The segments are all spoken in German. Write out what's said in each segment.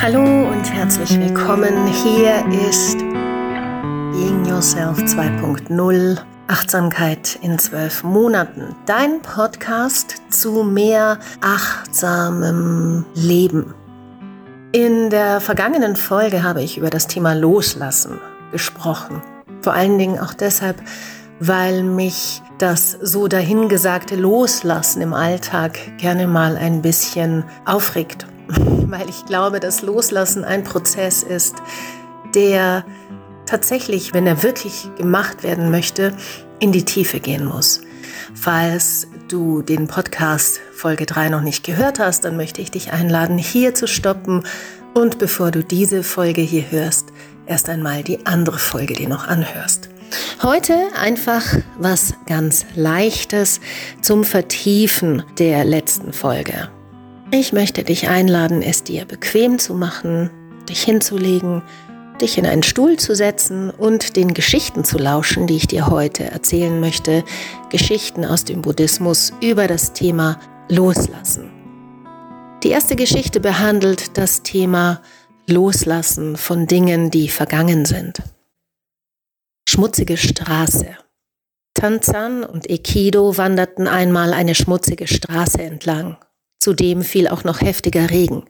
Hallo und herzlich willkommen. Hier ist Being Yourself 2.0 Achtsamkeit in zwölf Monaten. Dein Podcast zu mehr achtsamem Leben. In der vergangenen Folge habe ich über das Thema Loslassen gesprochen. Vor allen Dingen auch deshalb, weil mich das so dahingesagte Loslassen im Alltag gerne mal ein bisschen aufregt. Weil ich glaube, dass Loslassen ein Prozess ist, der tatsächlich, wenn er wirklich gemacht werden möchte, in die Tiefe gehen muss. Falls du den Podcast Folge 3 noch nicht gehört hast, dann möchte ich dich einladen, hier zu stoppen und bevor du diese Folge hier hörst, erst einmal die andere Folge dir noch anhörst. Heute einfach was ganz Leichtes zum Vertiefen der letzten Folge. Ich möchte dich einladen, es dir bequem zu machen, dich hinzulegen, dich in einen Stuhl zu setzen und den Geschichten zu lauschen, die ich dir heute erzählen möchte. Geschichten aus dem Buddhismus über das Thema Loslassen. Die erste Geschichte behandelt das Thema Loslassen von Dingen, die vergangen sind. Schmutzige Straße. Tanzan und Ekido wanderten einmal eine schmutzige Straße entlang. Zudem fiel auch noch heftiger Regen.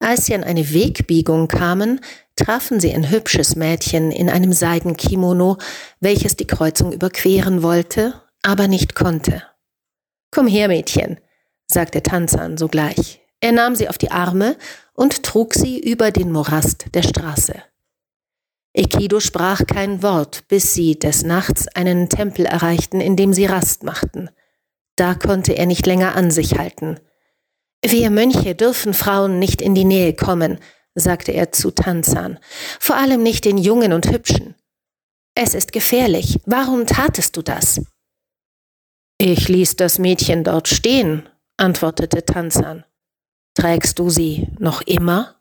Als sie an eine Wegbiegung kamen, trafen sie ein hübsches Mädchen in einem Seidenkimono, welches die Kreuzung überqueren wollte, aber nicht konnte. Komm her, Mädchen, sagte Tanzan sogleich. Er nahm sie auf die Arme und trug sie über den Morast der Straße. Ekido sprach kein Wort, bis sie des Nachts einen Tempel erreichten, in dem sie Rast machten. Da konnte er nicht länger an sich halten. Wir Mönche dürfen Frauen nicht in die Nähe kommen, sagte er zu Tanzan, vor allem nicht den Jungen und Hübschen. Es ist gefährlich. Warum tatest du das? Ich ließ das Mädchen dort stehen, antwortete Tanzan. Trägst du sie noch immer?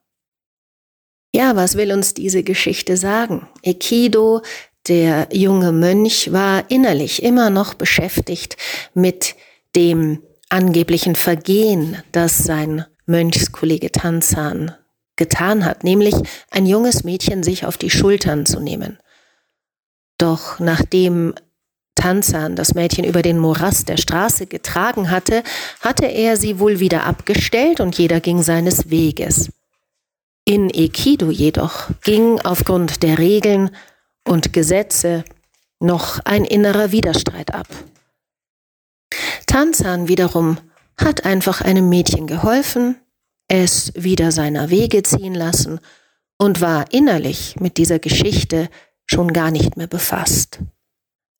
Ja, was will uns diese Geschichte sagen? Ekido, der junge Mönch, war innerlich immer noch beschäftigt mit dem angeblichen Vergehen, das sein Mönchskollege Tanzan getan hat, nämlich ein junges Mädchen sich auf die Schultern zu nehmen. Doch nachdem Tanzan das Mädchen über den Morast der Straße getragen hatte, hatte er sie wohl wieder abgestellt und jeder ging seines Weges. In Ekido jedoch ging aufgrund der Regeln und Gesetze noch ein innerer Widerstreit ab. Tanzan wiederum hat einfach einem Mädchen geholfen, es wieder seiner Wege ziehen lassen und war innerlich mit dieser Geschichte schon gar nicht mehr befasst.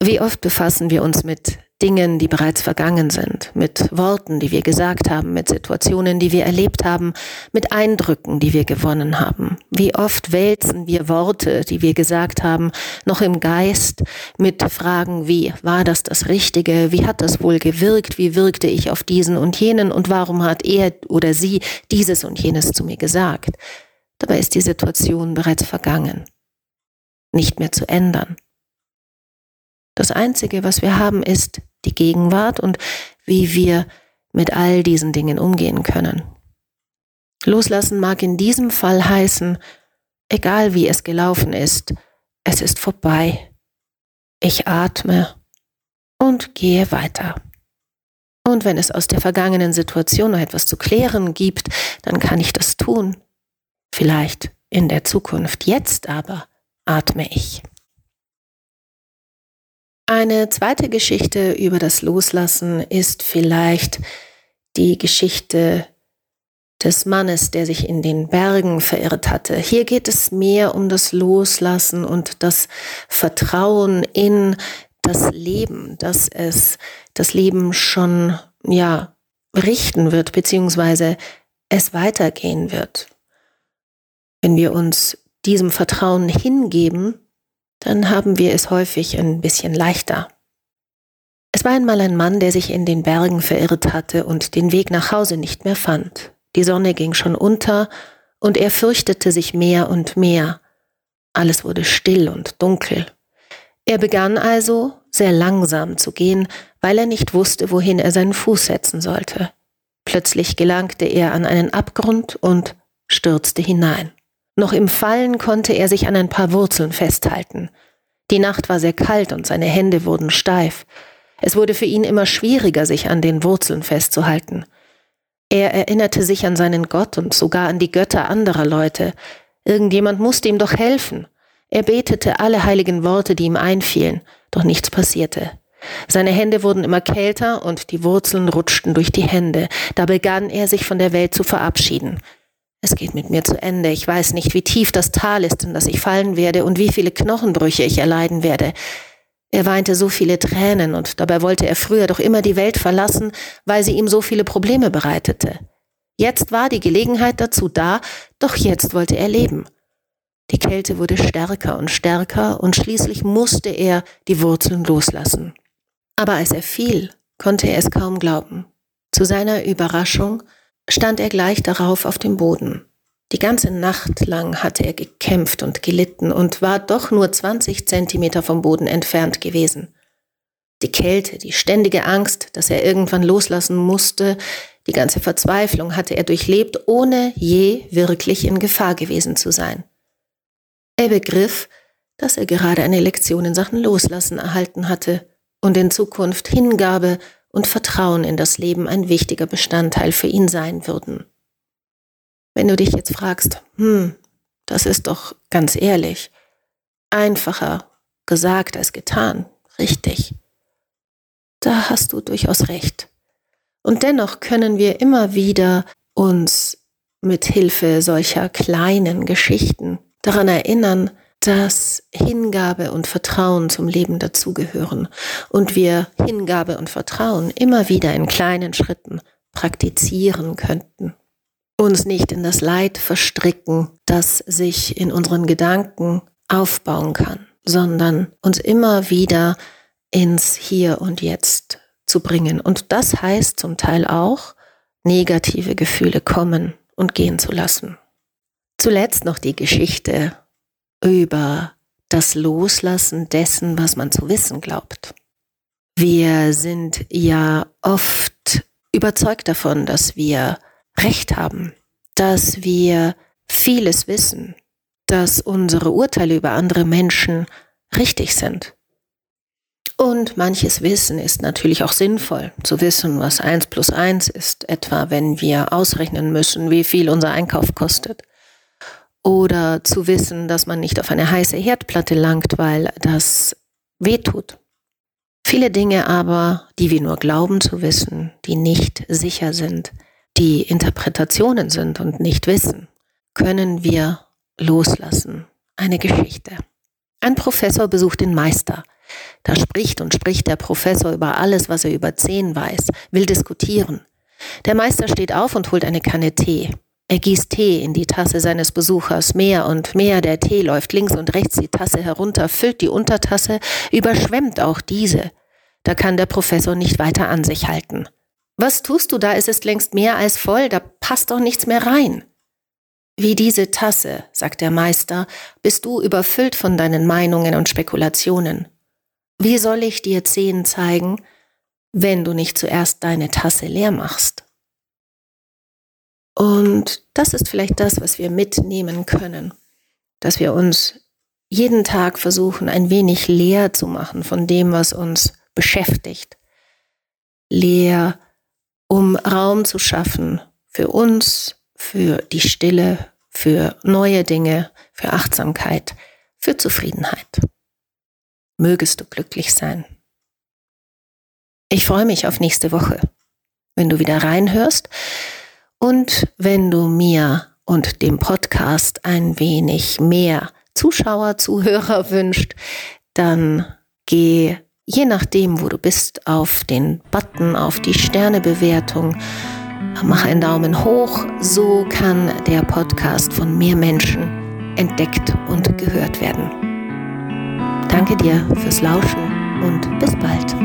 Wie oft befassen wir uns mit Dingen, die bereits vergangen sind, mit Worten, die wir gesagt haben, mit Situationen, die wir erlebt haben, mit Eindrücken, die wir gewonnen haben. Wie oft wälzen wir Worte, die wir gesagt haben, noch im Geist mit Fragen wie, war das das Richtige? Wie hat das wohl gewirkt? Wie wirkte ich auf diesen und jenen? Und warum hat er oder sie dieses und jenes zu mir gesagt? Dabei ist die Situation bereits vergangen, nicht mehr zu ändern. Das Einzige, was wir haben, ist die Gegenwart und wie wir mit all diesen Dingen umgehen können. Loslassen mag in diesem Fall heißen, egal wie es gelaufen ist, es ist vorbei. Ich atme und gehe weiter. Und wenn es aus der vergangenen Situation noch etwas zu klären gibt, dann kann ich das tun. Vielleicht in der Zukunft. Jetzt aber atme ich. Eine zweite Geschichte über das Loslassen ist vielleicht die Geschichte des Mannes, der sich in den Bergen verirrt hatte. Hier geht es mehr um das Loslassen und das Vertrauen in das Leben, dass es das Leben schon, ja, richten wird, beziehungsweise es weitergehen wird. Wenn wir uns diesem Vertrauen hingeben, dann haben wir es häufig ein bisschen leichter. Es war einmal ein Mann, der sich in den Bergen verirrt hatte und den Weg nach Hause nicht mehr fand. Die Sonne ging schon unter und er fürchtete sich mehr und mehr. Alles wurde still und dunkel. Er begann also sehr langsam zu gehen, weil er nicht wusste, wohin er seinen Fuß setzen sollte. Plötzlich gelangte er an einen Abgrund und stürzte hinein. Noch im Fallen konnte er sich an ein paar Wurzeln festhalten. Die Nacht war sehr kalt und seine Hände wurden steif. Es wurde für ihn immer schwieriger, sich an den Wurzeln festzuhalten. Er erinnerte sich an seinen Gott und sogar an die Götter anderer Leute. Irgendjemand musste ihm doch helfen. Er betete alle heiligen Worte, die ihm einfielen, doch nichts passierte. Seine Hände wurden immer kälter und die Wurzeln rutschten durch die Hände. Da begann er sich von der Welt zu verabschieden. Es geht mit mir zu Ende. Ich weiß nicht, wie tief das Tal ist, in das ich fallen werde und wie viele Knochenbrüche ich erleiden werde. Er weinte so viele Tränen und dabei wollte er früher doch immer die Welt verlassen, weil sie ihm so viele Probleme bereitete. Jetzt war die Gelegenheit dazu da, doch jetzt wollte er leben. Die Kälte wurde stärker und stärker und schließlich musste er die Wurzeln loslassen. Aber als er fiel, konnte er es kaum glauben. Zu seiner Überraschung stand er gleich darauf auf dem Boden. Die ganze Nacht lang hatte er gekämpft und gelitten und war doch nur 20 Zentimeter vom Boden entfernt gewesen. Die Kälte, die ständige Angst, dass er irgendwann loslassen musste, die ganze Verzweiflung hatte er durchlebt, ohne je wirklich in Gefahr gewesen zu sein. Er begriff, dass er gerade eine Lektion in Sachen Loslassen erhalten hatte und in Zukunft Hingabe und Vertrauen in das Leben ein wichtiger Bestandteil für ihn sein würden. Wenn du dich jetzt fragst, hm, das ist doch ganz ehrlich, einfacher gesagt als getan, richtig. Da hast du durchaus recht. Und dennoch können wir immer wieder uns mit Hilfe solcher kleinen Geschichten daran erinnern, dass Hingabe und Vertrauen zum Leben dazugehören und wir Hingabe und Vertrauen immer wieder in kleinen Schritten praktizieren könnten. Uns nicht in das Leid verstricken, das sich in unseren Gedanken aufbauen kann, sondern uns immer wieder ins Hier und Jetzt zu bringen. Und das heißt zum Teil auch, negative Gefühle kommen und gehen zu lassen. Zuletzt noch die Geschichte über das Loslassen dessen, was man zu wissen glaubt. Wir sind ja oft überzeugt davon, dass wir Recht haben, dass wir vieles wissen, dass unsere Urteile über andere Menschen richtig sind. Und manches Wissen ist natürlich auch sinnvoll, zu wissen, was eins plus eins ist, etwa wenn wir ausrechnen müssen, wie viel unser Einkauf kostet oder zu wissen, dass man nicht auf eine heiße Herdplatte langt, weil das wehtut. Viele Dinge aber, die wir nur glauben zu wissen, die nicht sicher sind, die Interpretationen sind und nicht wissen, können wir loslassen. Eine Geschichte. Ein Professor besucht den Meister. Da spricht und spricht der Professor über alles, was er über zehn weiß, will diskutieren. Der Meister steht auf und holt eine Kanne Tee. Er gießt Tee in die Tasse seines Besuchers, mehr und mehr der Tee läuft links und rechts die Tasse herunter, füllt die Untertasse, überschwemmt auch diese. Da kann der Professor nicht weiter an sich halten. Was tust du da? Es ist längst mehr als voll, da passt doch nichts mehr rein. Wie diese Tasse, sagt der Meister, bist du überfüllt von deinen Meinungen und Spekulationen. Wie soll ich dir zehn zeigen, wenn du nicht zuerst deine Tasse leer machst? Und das ist vielleicht das, was wir mitnehmen können, dass wir uns jeden Tag versuchen, ein wenig leer zu machen von dem, was uns beschäftigt. Leer, um Raum zu schaffen für uns, für die Stille, für neue Dinge, für Achtsamkeit, für Zufriedenheit. Mögest du glücklich sein. Ich freue mich auf nächste Woche, wenn du wieder reinhörst und wenn du mir und dem Podcast ein wenig mehr Zuschauer, Zuhörer wünscht, dann geh je nachdem, wo du bist, auf den Button, auf die Sternebewertung. Mach einen Daumen hoch, so kann der Podcast von mehr Menschen entdeckt und gehört werden. Danke dir fürs Lauschen und bis bald.